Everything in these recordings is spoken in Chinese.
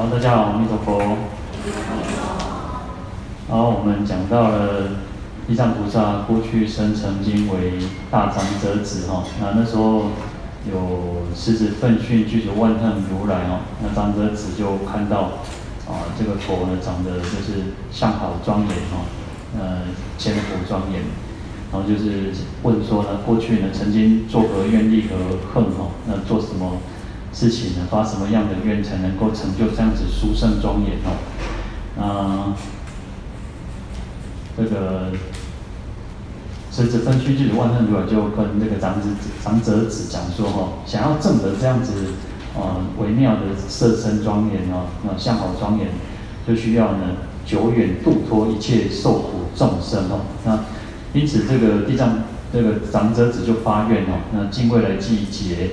好，大家好，阿弥陀佛。好，我们讲到了地藏菩萨过去生曾经为大长者子哈，那那时候有狮子奋迅具足万恨如来哦，那长者子就看到啊这个佛呢长得就是相好庄严哦，呃千佛庄严，然后就是问说呢，过去呢曾经作何愿力和恨哦，那做什么？事情呢，发什么样的愿才能够成就这样子殊胜庄严哦？啊，这个狮子奋迅具足万圣如来就跟那个长子长者子讲说哈，想要证得这样子啊微妙的色身庄严哦，那相好庄严，就需要呢久远度脱一切受苦众生哦。那因此这个地藏这个长者子就发愿哦，那尽未来际劫。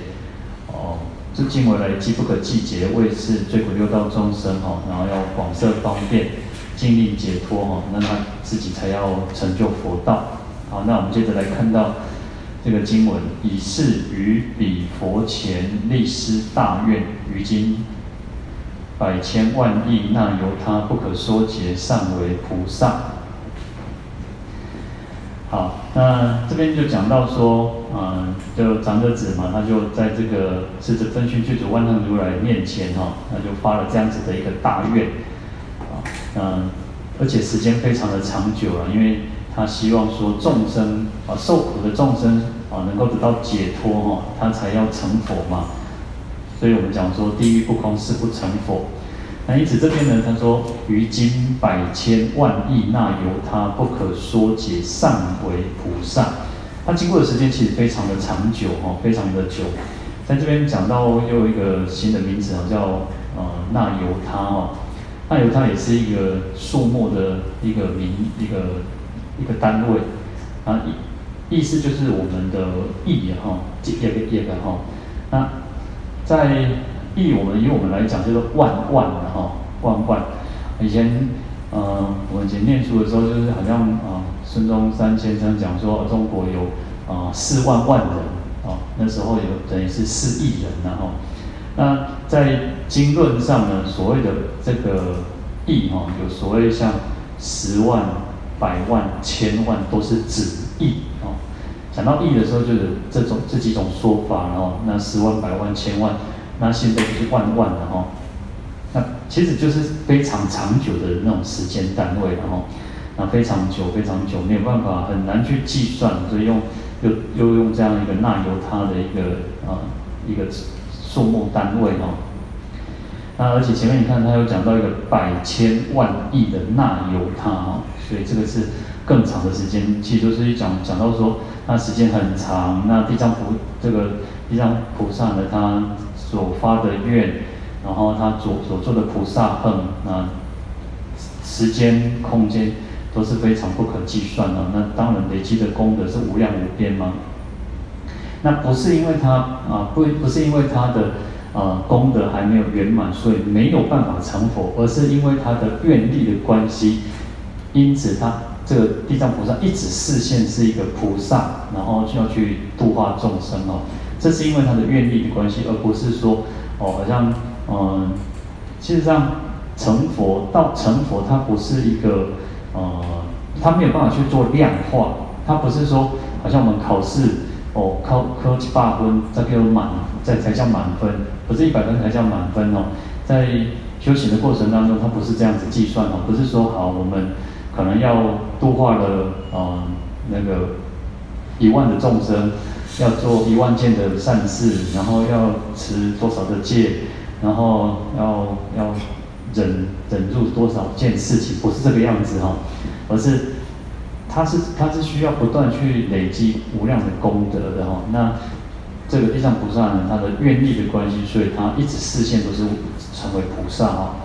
是尽未来际不可计劫，为是罪苦六道众生哈，然后要广设方便，尽力解脱哈，那他自己才要成就佛道。好，那我们接着来看到这个经文，以是于彼佛前立施大愿，于今百千万亿那由他不可说劫，尚为菩萨。好，那这边就讲到说，嗯，就长者子嘛，他就在这个狮子奋迅具足万行如来面前哈，那就发了这样子的一个大愿，啊，嗯，而且时间非常的长久了，因为他希望说众生啊受苦的众生啊能够得到解脱哈，他才要成佛嘛，所以我们讲说地狱不空誓不成佛。那因此这边呢，他说于今百千万亿那由他不可说劫，尚为菩萨。他经过的时间其实非常的长久哈，非常的久。在这边讲到又一个新的名字啊，叫呃那由他哦。那由他也是一个数目的一个名一个一个单位啊，意意思就是我们的亿哈，这个亿的哈。那在亿我们以我们来讲，就是万万的哈，万万。以前，呃，我们以前念书的时候，就是好像啊，孙中山先生讲说，中国有啊四万万人，啊，那时候有等于是四亿人然后，那在经论上呢，所谓的这个亿哈，有所谓像十万、百万、千万，都是指亿哦。讲到亿的时候，就是这种这几种说法，然后那十万、百万、千万。那现在就是万万的哈，那其实就是非常长久的那种时间单位然后，那非常久非常久没有办法很难去计算，所以用又又用这样一个那由他的一个啊一个数目单位哈，那而且前面你看他有讲到一个百千万亿的那由他哈，所以这个是更长的时间，其实就是讲讲到说那时间很长，那地藏菩这个地藏菩萨呢他。所发的愿，然后他所所做的菩萨行，那时间、空间都是非常不可计算的。那当然累积的功德是无量无边吗？那不是因为他啊，不不是因为他的啊功德还没有圆满，所以没有办法成佛，而是因为他的愿力的关系。因此，他这个地藏菩萨一直示现是一个菩萨，然后就要去度化众生哦。这是因为他的愿力的关系，而不是说哦，好像嗯，事实上成佛到成佛，它不是一个呃，他没有办法去做量化，他不是说好像我们考试哦，考考七八分才叫满，才才叫满分，不是一百分才叫满分哦。在修行的过程当中，它不是这样子计算哦，不是说好我们可能要度化了呃那个一万的众生。要做一万件的善事，然后要持多少的戒，然后要要忍忍住多少件事情，不是这个样子哈，而是他是他是需要不断去累积无量的功德的哈。那这个地藏菩萨呢，他的愿力的关系，所以他一直示现都是成为菩萨哈。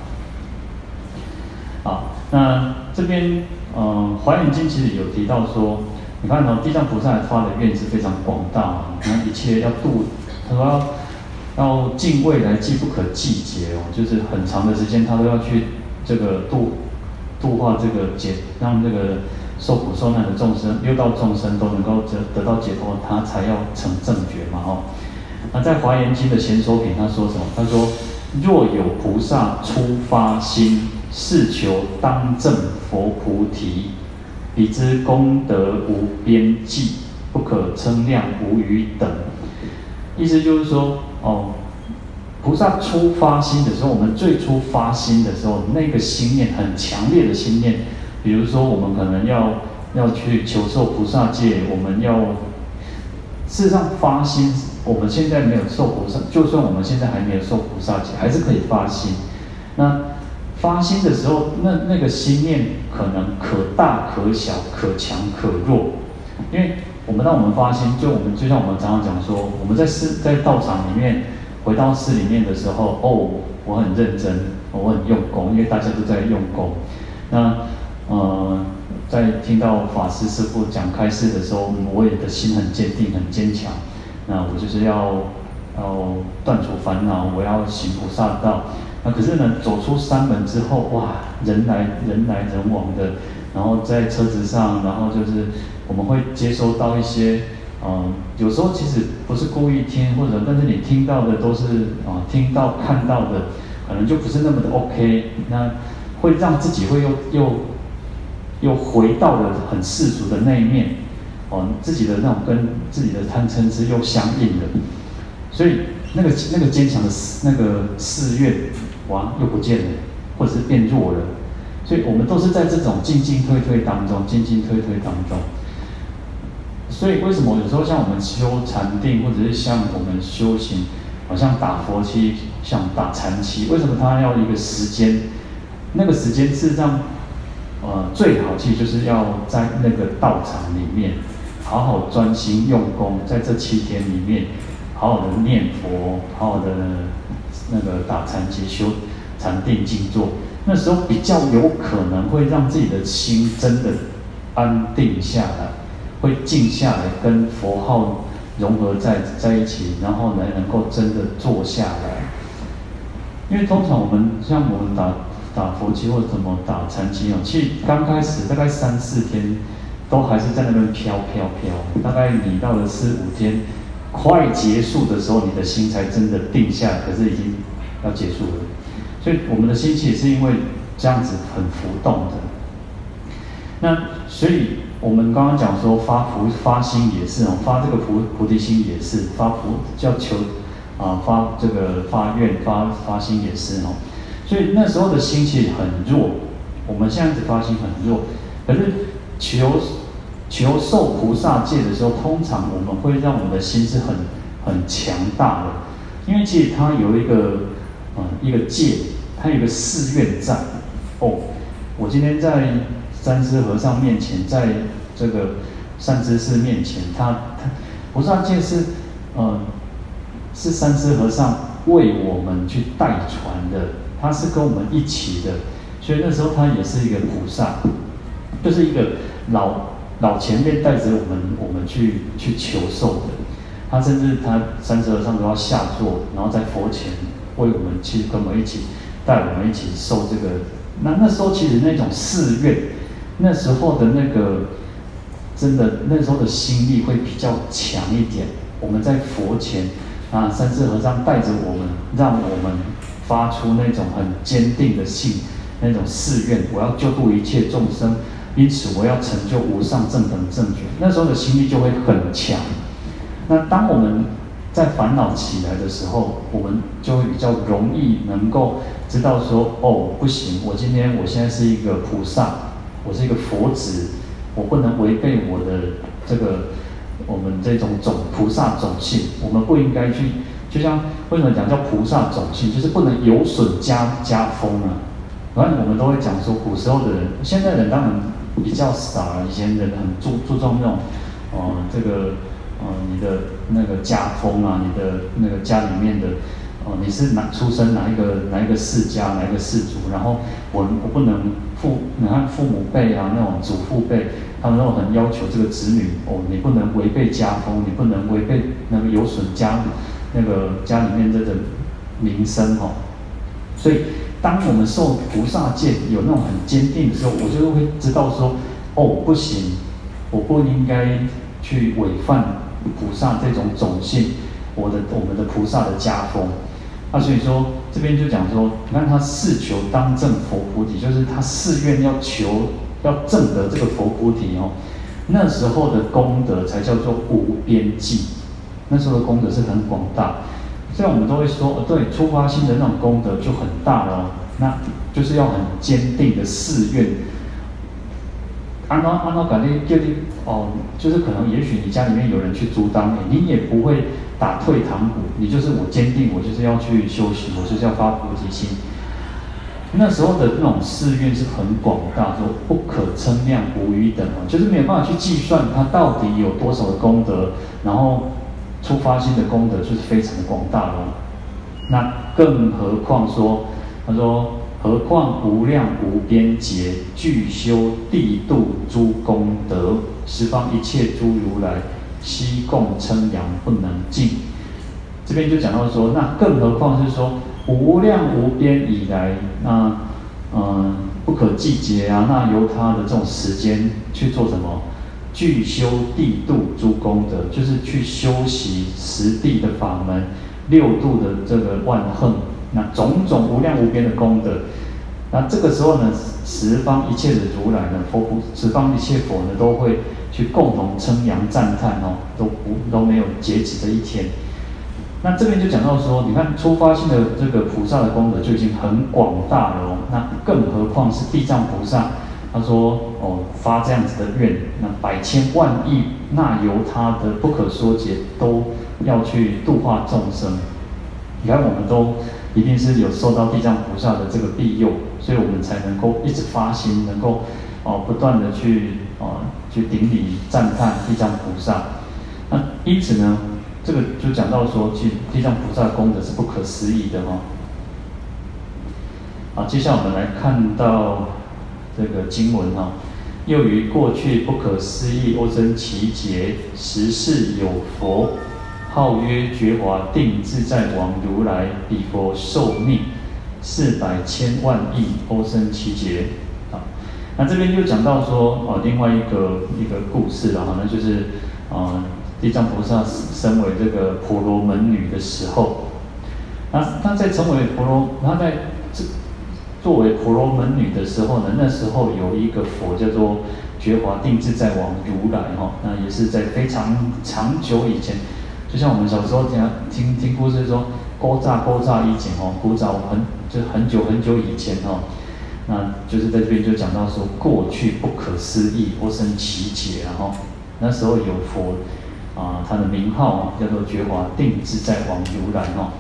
好，那这边嗯，《华严经》其实有提到说。你看哦，地藏菩萨发的愿是非常广大，那一切要度，他说要要尽未来际不可计劫哦，就是很长的时间，他都要去这个度度化这个解，让这个受苦受难的众生，六道众生都能够得得到解脱，他才要成正觉嘛哦。那在华严经的前首品，他说什么？他说若有菩萨初发心，是求当证佛菩提，彼之功德无边际，不可称量无与等。意思就是说，哦，菩萨初发心的时候，我们最初发心的时候，那个心念很强烈的心念，比如说我们可能要要去求受菩萨戒，我们要事实上发心。我们现在没有受菩萨，就算我们现在还没有受菩萨戒，还是可以发心。那发心的时候，那那个心念可能可大可小，可强可弱。因为我们当我们发心，就我们就像我们常常讲说，我们在寺在道场里面，回到寺里面的时候，哦，我很认真，我很用功，因为大家都在用功。那呃，在听到法师师父讲开示的时候，我也的心很坚定，很坚强。那我就是要要断除烦恼，我要行菩萨道。那可是呢，走出山门之后，哇，人来人来人往的，然后在车子上，然后就是我们会接收到一些，嗯，有时候其实不是故意听，或者但是你听到的都是啊，听到看到的，可能就不是那么的 OK。那会让自己会又又又回到了很世俗的那一面。哦，自己的那种跟自己的贪嗔痴又相应的，所以那个那个坚强的那个誓愿，哇，又不见了，或者是变弱了。所以我们都是在这种进进退退当中，进进退退当中。所以为什么有时候像我们修禅定，或者是像我们修行，好像打佛七，像打禅七，为什么他要一个时间？那个时间事实上，呃，最好其实就是要在那个道场里面。好好专心用功，在这七天里面，好好的念佛，好好的那个打禅七修禅定静坐，那时候比较有可能会让自己的心真的安定下来，会静下来，跟佛号融合在在一起，然后呢，能够真的坐下来。因为通常我们像我们打打佛七或者怎么打禅七哦，其实刚开始大概三四天。都还是在那边飘飘飘，大概你到了四五天快结束的时候，你的心才真的定下，可是已经要结束了。所以我们的心气是因为这样子很浮动的。那所以我们刚刚讲说发菩发心也是哦，发这个菩菩提心也是发菩叫求啊发这个发愿发发心也是哦。所以那时候的心气很弱，我们现在子发心很弱，可是求。求受菩萨戒的时候，通常我们会让我们的心是很很强大的，因为其实它有一个呃一个戒，它有个誓愿在。哦，我今天在三师和尚面前，在这个善知识面前，他他菩萨戒是呃是三师和尚为我们去代传的，他是跟我们一起的，所以那时候他也是一个菩萨，就是一个老。老前辈带着我们，我们去去求受的。他甚至他三十和尚都要下座，然后在佛前为我们去跟我们一起带我们一起受这个。那那时候其实那种寺院，那时候的那个真的那时候的心力会比较强一点。我们在佛前啊，三世和尚带着我们，让我们发出那种很坚定的信，那种誓愿，我要救度一切众生。因此，我要成就无上正等正觉，那时候的心力就会很强。那当我们在烦恼起来的时候，我们就会比较容易能够知道说：哦，不行，我今天我现在是一个菩萨，我是一个佛子，我不能违背我的这个我们这种种菩萨种性。我们不应该去，就像为什么讲叫菩萨种性，就是不能有损家家风啊。反正我们都会讲说，古时候的人，现在人当然。比较少，以前人很注注重那种，呃，这个，呃，你的那个家风啊，你的那个家里面的，呃，你是哪出生哪一个哪一个世家哪一个氏族，然后我我不能父，你看父母辈啊，那种祖父辈，他们都很要求这个子女，哦，你不能违背家风，你不能违背那个有损家那个家里面这个名声哦，所以。当我们受菩萨戒有那种很坚定的时候，我就会知道说，哦，不行，我不应该去违反菩萨这种种性，我的我们的菩萨的家风。啊，所以说这边就讲说，你看他誓求当证佛菩提，就是他誓愿要求要证得这个佛菩提哦。那时候的功德才叫做无边际，那时候的功德是很广大。虽然我们都会说，哦，对，初发心的那种功德就很大了，那就是要很坚定的誓愿。安老安老感觉就你哦，就是可能也许你家里面有人去阻挡你，你也不会打退堂鼓，你就是我坚定，我就是要去修行，我就是要发菩提心。那时候的那种誓愿是很广大，说不可称量，无与等，就是没有办法去计算它到底有多少的功德，然后出发心的功德就是非常广大了。那更何况说，他说。何况无量无边劫，具修地度诸功德，十方一切诸如来，悉共称扬不能尽。这边就讲到说，那更何况是说无量无边以来，那嗯不可计劫啊，那由他的这种时间去做什么？具修地度诸功德，就是去修习十地的法门，六度的这个万恒。那种种无量无边的功德，那这个时候呢，十方一切的如来呢，佛菩，十方一切佛呢，都会去共同称扬赞叹哦，都不都没有截止的一天。那这边就讲到说，你看出发性的这个菩萨的功德就已经很广大了哦，那更何况是地藏菩萨，他说哦发这样子的愿，那百千万亿那由他的不可说劫，都要去度化众生。你看我们都。一定是有受到地藏菩萨的这个庇佑，所以我们才能够一直发心，能够哦不断的去哦去顶礼赞叹地藏菩萨。那因此呢，这个就讲到说，其实地藏菩萨功德是不可思议的哦。好，接下来我们来看到这个经文哈，又于过去不可思议阿僧只劫，时世有佛。号曰觉华定自在王如来，彼佛寿命四百千万亿阿僧只劫。啊，那这边就讲到说，啊，另外一个一个故事了哈，那就是，啊，地藏菩萨身为这个婆罗门女的时候，那他在成为婆罗，他在作为婆罗门女的时候呢，那时候有一个佛叫做觉华定自在王如来哈，那也是在非常长久以前。就像我们小时候听听听故事说，古早古早以前哦，古早很就很久很久以前哦，那就是在这边就讲到说，过去不可思议阿僧只劫，然后那时候有佛啊，他的名号叫做觉华定自在王如来哦。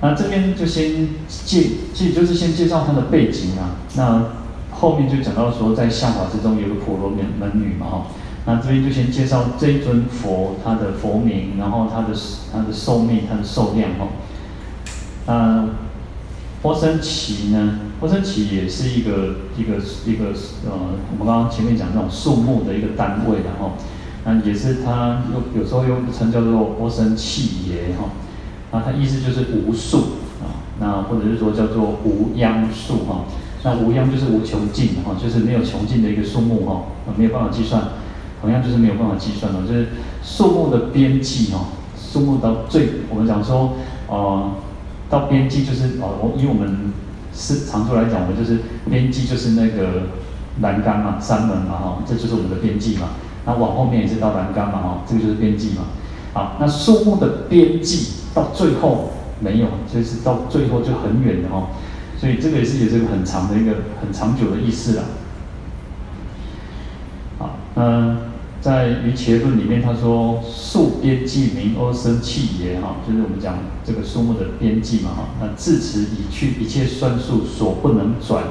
那这边就先介介就是先介绍他的背景啊，那后面就讲到说，在相法之中有个婆罗门门女嘛哈。那这边就先介绍这一尊佛，他的佛名，然后他的他的寿命，他的寿量哈。那阿僧只呢？阿僧只也是一个一个一个呃，我们刚刚前面讲那种树木的一个单位，然后那也是他有有时候又称叫做阿僧只耶哈。啊，它意思就是无数啊，那或者是说叫做无央数哈。那无央就是无穷尽哈，就是没有穷尽的一个数目哈，没有办法计算。同样就是没有办法计算的，就是数目的边际哦，数目到最，我们讲说，呃，到边际就是哦，我以我们是常数来讲，我们就是边际就是那个栏杆嘛，三门嘛哈，这就是我们的边际嘛。那往后面也是到栏杆嘛哈，这个就是边际嘛。好，那树木的边际到最后没有，就是到最后就很远的哈，所以这个也是有这个很长的一个很长久的意思了。好，那。在《瑜伽论》里面，他说：“数边际名阿僧只耶，哈，就是我们讲这个数目的边际嘛，哈。那至此已去一切算数所不能转，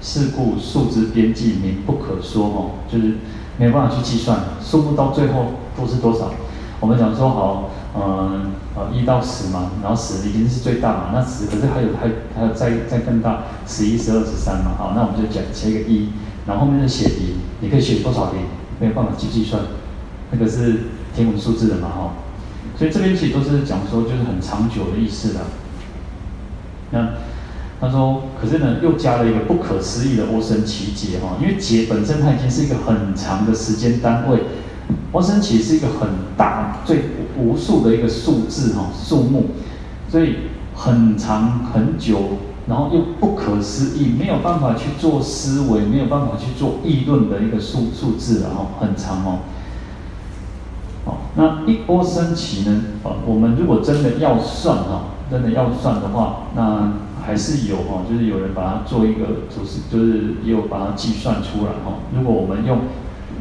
是故数之边际名不可说，哈，就是没有办法去计算数目到最后都是多少。我们讲说好，嗯，一到十嘛，然后十已经是最大嘛，那十可是还有还还有再再更大，十一、十二、十三嘛，好，那我们就讲切一个一，然后后面的写零，你可以写多少零？没有办法去计算，那个是天文数字的嘛，哈，所以这边其实都是讲说就是很长久的意思的。那他说，可是呢，又加了一个不可思议的阿僧只劫哈，因为劫本身它已经是一个很长的时间单位，阿僧只是一个很大、最无数的一个数字哈，数目，所以很长很久，然后又不可思议，没有办法去做思维，没有办法去做议论的一个数数字然后很长哦。好，那一波升起呢？啊，我们如果真的要算哈，真的要算的话，那还是有哈，就是有人把它做一个，就是就是也有把它计算出来哈。如果我们用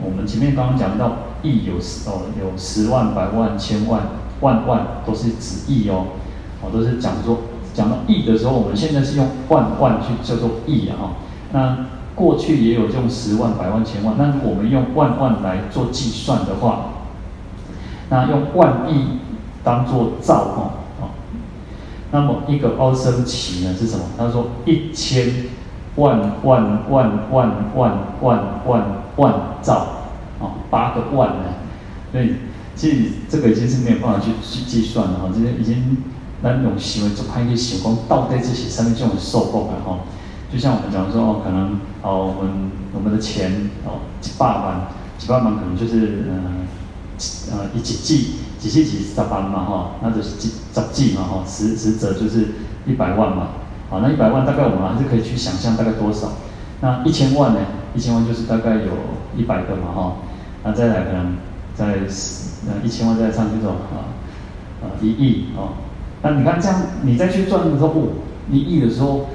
我们前面刚刚讲到亿有十哦，有十万、百万、千万、万万，都是指亿哦，哦都是讲说讲到亿的时候，我们现在是用万万去叫做亿啊哈。那过去也有用十万、百万、千万，那我们用万万来做计算的话。那用万亿当做兆哈，那么一个阿僧只呢是什么？他说一千万万万万万万万万兆哦，八个万呢。所以其实这个已经是没有办法去去计算了哈，这些已经那种行为就拍一些光到底这些上面就很受够了哈。就像我们讲说哦，可能哦我们我们的钱哦几百万几百万可能就是嗯。呃，一几季，几季几十万嘛哈，那就是几十季嘛哈，十十则就是一百万嘛，好，那一百万大概我们还是可以去想象大概多少，那一千万呢？一千万就是大概有一百个嘛哈，那再来可能再十，呃一千万再上去这种啊，啊一亿哦，那你看这样你再去赚的时候，哦，一亿的时候，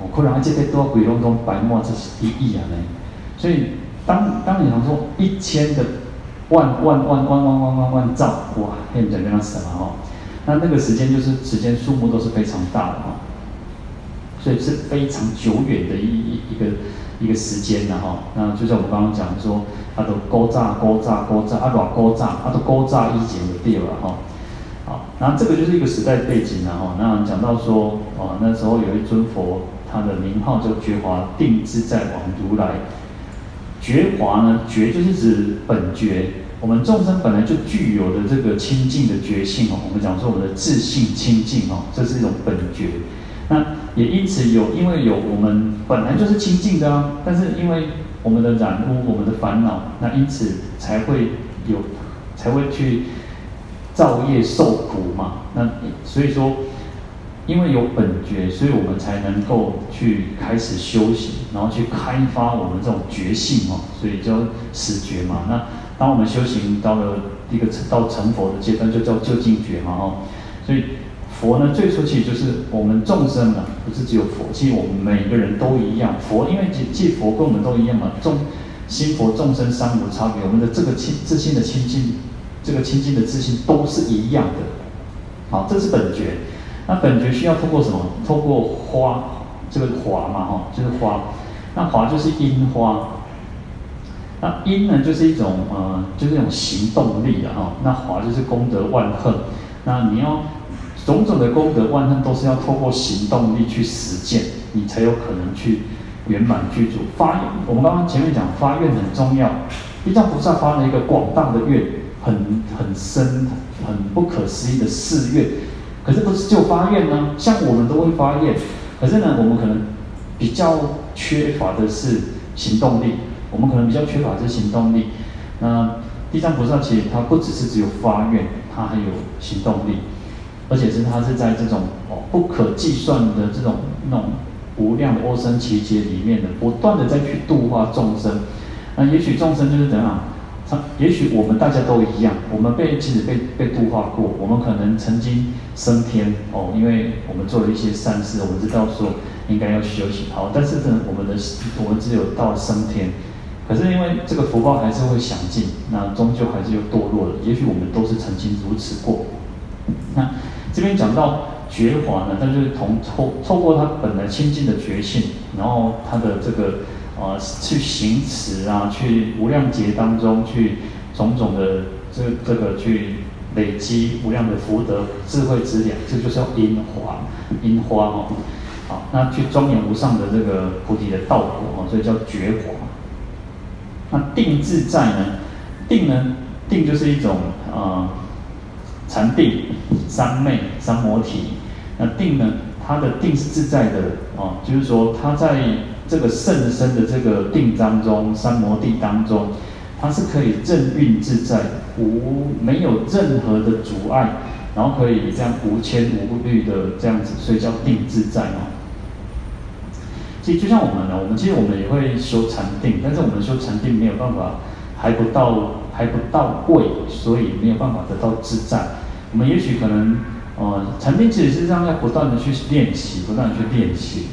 我，可能这边多鬼龙中白沫，这是一亿啊，所以当当你想说一千的。万万万万万万万万兆哇！现在变成什么哈？那那个时间就是时间数目都是非常大的哈，所以是非常久远的一一一个一个时间的哈。那就像我们刚刚讲说，它都勾炸勾炸勾炸啊，软勾炸，它都勾炸一节的掉了哈。好，那这个就是一个时代背景了哈。那讲到说，哦，那时候有一尊佛，他的名号叫觉华定自在王如来。觉华呢？觉就是指本觉，我们众生本来就具有的这个清净的觉性哦。我们讲说我们的自性清净哦，这是一种本觉。那也因此有，因为有我们本来就是清净的啊，但是因为我们的染污，我们的烦恼，那因此才会有，才会去造业受苦嘛。那所以说。因为有本觉，所以我们才能够去开始修行，然后去开发我们这种觉性哦，所以叫始觉嘛。那当我们修行到了一个到成佛的阶段，就叫究竟觉嘛哦。所以佛呢，最初其实就是我们众生啊，不是只有佛，其实我们每个人都一样。佛因为即即佛跟我们都一样嘛，众心佛众生三无差别，我们的这个清自信的清净，这个清净的自信都是一样的。好，这是本觉。那本觉需要通过什么？透过花，这个华嘛，哈，就是花。那华就是因花。那因呢，就是一种呃，就是一种行动力啊哈。那华就是功德万行。那你要种种的功德万行，都是要透过行动力去实践，你才有可能去圆满具足发愿。我们刚刚前面讲发愿很重要，地藏菩萨发了一个广大的愿，很很深、很不可思议的誓愿。可是不是就发愿呢？像我们都会发愿，可是呢，我们可能比较缺乏的是行动力。我们可能比较缺乏的是行动力。那地藏菩萨其实他不只是只有发愿，他还有行动力，而且是他是在这种哦不可计算的这种那种无量的阿僧只劫里面的，不断的在去度化众生。那也许众生就是怎样？他也许我们大家都一样，我们被其实被被度化过，我们可能曾经升天哦，因为我们做了一些善事，我们知道说应该要修行好，但是呢，我们的我们只有到升天，可是因为这个福报还是会享尽，那终究还是又堕落了。也许我们都是曾经如此过。那这边讲到觉华呢，那就是从透透过他本来清净的觉性，然后他的这个。啊，去行持啊，去无量劫当中去种种的这个、这个去累积无量的福德智慧之粮，这就叫因华，因花哦。好，那去庄严无上的这个菩提的道果哦，所以叫觉华。那定自在呢？定呢？定就是一种啊禅定、三昧、三摩提。那定呢？它的定是自在的哦，就是说它在。这个甚深的这个定当中，三摩地当中，它是可以正运自在，无没有任何的阻碍，然后可以这样无牵无虑的这样子，所以叫定自在哦。其实就像我们呢，我们其实我们也会修禅定，但是我们修禅定没有办法，还不到还不到位，所以没有办法得到自在。我们也许可能，呃，禅定其实是让要不断的去练习，不断的去练习。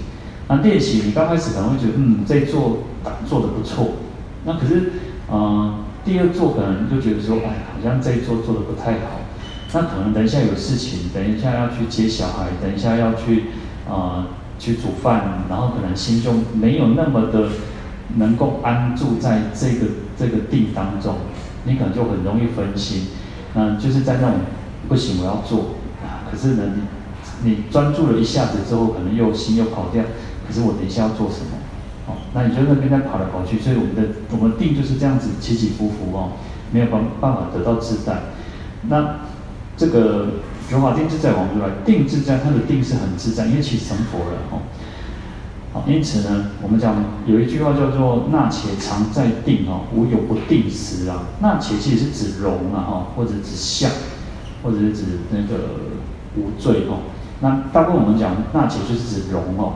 那练习你刚开始可能会觉得，嗯，这做做的不错。那可是，呃，第二做可能就觉得说，哎，好像这一做做的不太好。那可能等一下有事情，等一下要去接小孩，等一下要去，呃。去煮饭，然后可能心中没有那么的能够安住在这个这个定当中，你可能就很容易分心，嗯，就是在那种不行，我要做啊，可是呢，你你专注了一下子之后，可能又心又跑掉，可是我等一下要做什么？哦，那你就那边在跑来跑去，所以我们的我们定就是这样子起起伏伏哦，没有办办法得到自在。那这个。如法定自在王如来定自在，它的定是很自在，因为其实成佛了哦。因此呢，我们讲有一句话叫做“那且常在定哦，无有不定时啊”。那且其实是指容啊哈，或者指相，或者是指那个无罪哦。那大部分我们讲那且就是指容哦。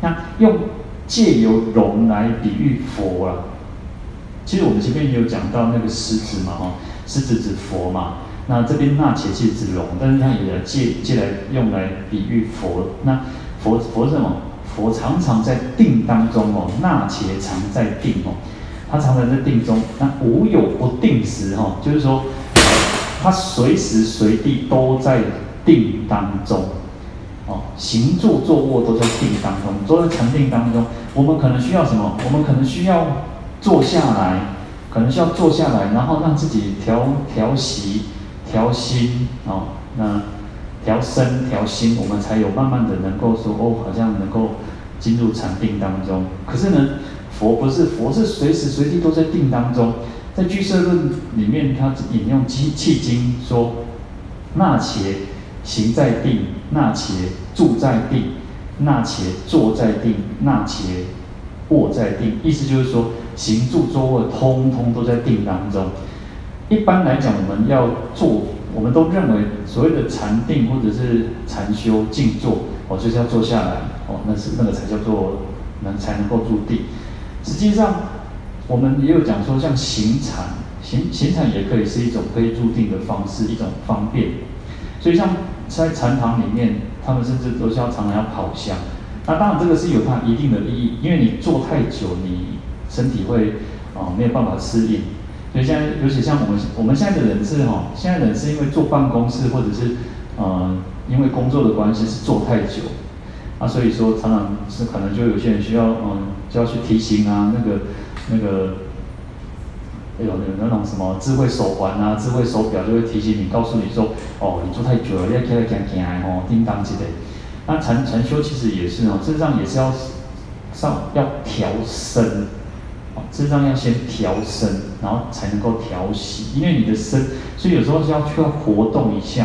那用借由容来比喻佛啊。其实我们前面也有讲到那个狮子嘛哈，狮子指佛嘛。那这边那且即指容，但是它也借借来用来比喻佛。那佛佛是什么？佛常常在定当中哦，那且常在定哦，他常常在定中。那无有不定时哈，就是说，他随时随地都在定当中哦，行住坐卧都在定当中，都在禅定当中。我们可能需要什么？我们可能需要坐下来，可能需要坐下来，然后让自己调调息。调心哦，那调身调心，我们才有慢慢的能够说哦，好像能够进入禅定当中。可是呢，佛不是，佛是随时随地都在定当中。在俱舍论里面，他引用契经说：那且行在定，那且住在定，那且坐在定，那且卧在定。意思就是说，行住坐卧，通通都在定当中。一般来讲，我们要做，我们都认为所谓的禅定或者是禅修静坐，哦，就是要坐下来，哦，那是那个才叫做能才能够入定。实际上，我们也有讲说，像行禅，行行禅也可以是一种可以入定的方式，一种方便。所以，像在禅堂里面，他们甚至都是要常常要跑香。那当然，这个是有它一定的意义，因为你坐太久，你身体会、哦、没有办法适应。所以现在，尤其像我们我们现在的人是哈，现在人是因为坐办公室或者是呃因为工作的关系是坐太久，啊，所以说常常是可能就有些人需要嗯就要去提醒啊，那个那个，哎呦那那种什么智慧手环啊、智慧手表就会提醒你，告诉你说哦，你坐太久了，要起来行行哦，叮当之类。那禅禅修其实也是哦，事实上也是要上要调身。身上要先调身，然后才能够调息，因为你的身，所以有时候是要需要活动一下，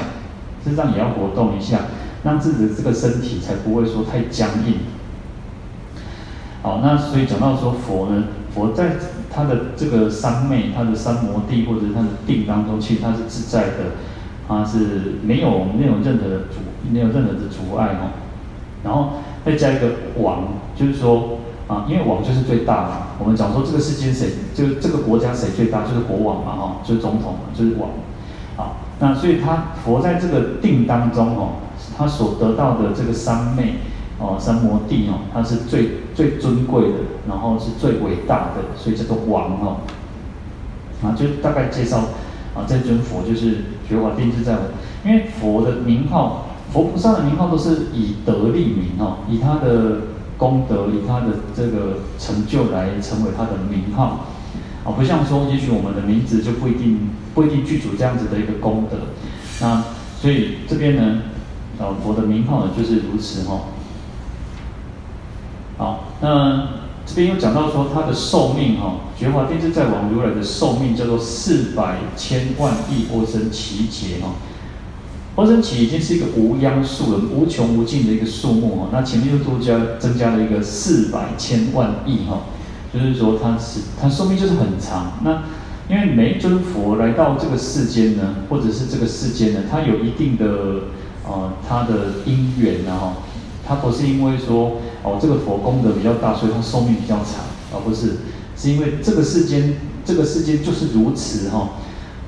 身上也要活动一下，让自己的这个身体才不会说太僵硬。好，那所以讲到说佛呢，佛在他的这个三昧、他的三摩地或者他的定当中，其实他是自在的，他是没有没有任何的阻，没有任何的阻碍哦。然后再加一个王，就是说。啊，因为王就是最大嘛。我们讲说这个世间谁，就这个国家谁最大，就是国王嘛，哈，就是总统嘛，就是王。啊，那所以他佛在这个定当中哦，他所得到的这个三昧哦，三摩地哦，他是最最尊贵的，然后是最伟大的，所以这个王哦。啊，就大概介绍啊，这尊佛就是觉华定自在王，因为佛的名号，佛菩萨的名号都是以德立名哦，以他的。功德以他的这个成就来成为他的名号，啊，不像说，也许我们的名字就不一定不一定具足这样子的一个功德，那所以这边呢，啊，佛的名号呢就是如此哈。好，那这边又讲到说他的寿命哈，觉华定自在王如来的寿命叫做四百千万亿波僧只劫哈。波僧只已经是一个无央数了，无穷无尽的一个数目哈。那前面又多加增加了一个四百千万亿哈，就是说它是它寿命就是很长。那因为每一尊佛来到这个世间呢，或者是这个世间呢，它有一定的呃它的因缘然后，他不是因为说哦这个佛功德比较大，所以它寿命比较长，而不是是因为这个世间这个世间就是如此哈。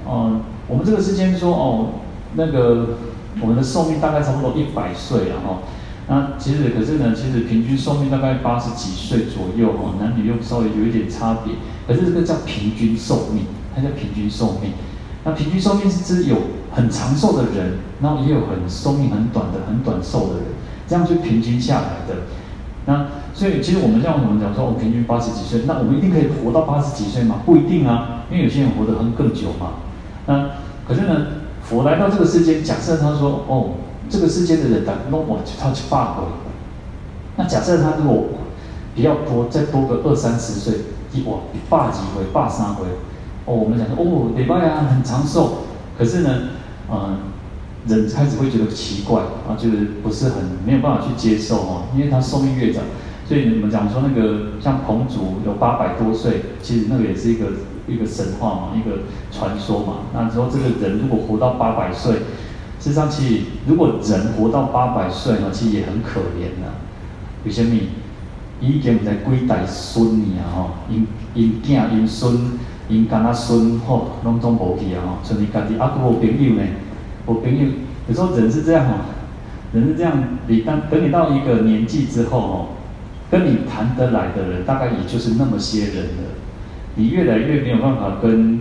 嗯、我们这个世间说哦那个我们的寿命大概差不多一百岁了哈。那其实可是呢，其实平均寿命大概八十几岁左右哈，男女又稍微有一点差别。可是这个叫平均寿命，它叫平均寿命。那平均寿命是指有很长寿的人，然后也有很寿命很短的、很短寿的人，这样就平均下来的。那所以其实我们像我们讲说，我们平均八十几岁，那我们一定可以活到八十几岁吗？不一定啊，因为有些人活得很更久嘛。那可是呢，佛来到这个世间，假设他说哦。这个世界的人，他弄我他去八回。那假设他如果比较多，再多个二三十岁，一哇，八几回，八三回。哦，我们讲说，哦，礼拜啊，很长寿。可是呢，嗯、人开始会觉得奇怪啊，就是不是很没有办法去接受哦，因为他寿命越长，所以你们讲说那个像彭祖有八百多岁，其实那个也是一个一个神话嘛，一个传说嘛。那时候这个人如果活到八百岁。事实上，其实如果人活到八百岁呢，其实也很可怜呐。为什么？已经在几代孙呢吼，因因囝因孙因干那孙吼，拢总无去啊吼，剩你家己啊，佫无朋友呢，我朋友。有时候人是这样吼，人是这样，你当等你到一个年纪之后吼，跟你谈得来的人，大概也就是那么些人了。你越来越没有办法跟。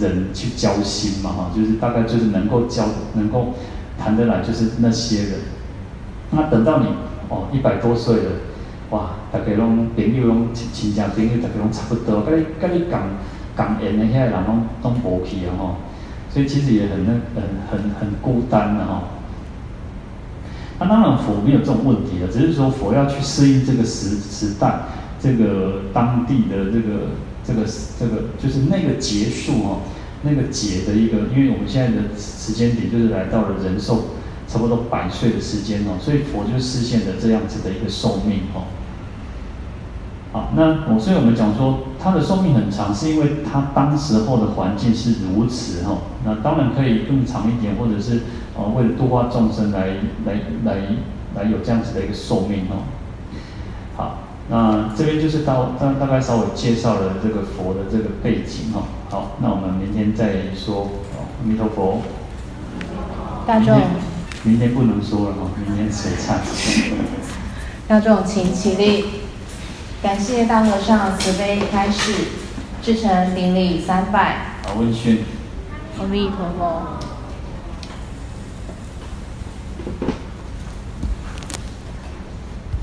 人去交心嘛，哈，就是大概就是能够交，能够谈得来，就是那些人。那等到你哦一百多岁了，哇，大家拢朋友拢亲戚朋友，大概拢差不多，跟你跟你讲讲缘的遐人拢拢无去啊，哈。所以其实也很那很很很孤单的哈。那当然佛没有这种问题的，只是说佛要去适应这个时时代，这个当地的这个。这个这个就是那个结束哦，那个劫的一个，因为我们现在的时间点就是来到了人寿差不多百岁的时间哦，所以佛就实现了这样子的一个寿命哦。好，那我所以我们讲说他的寿命很长，是因为他当时候的环境是如此哦。那当然可以更长一点，或者是呃为了度化众生来来来来有这样子的一个寿命哦。好。那这边就是大大大概稍微介绍了这个佛的这个背景哈。好，那我们明天再说。阿弥陀佛。大众。明天不能说了哈，明天谁唱？大众请起立，感谢大和尚慈悲开示，至诚顶礼三拜。好，问讯。阿弥陀佛。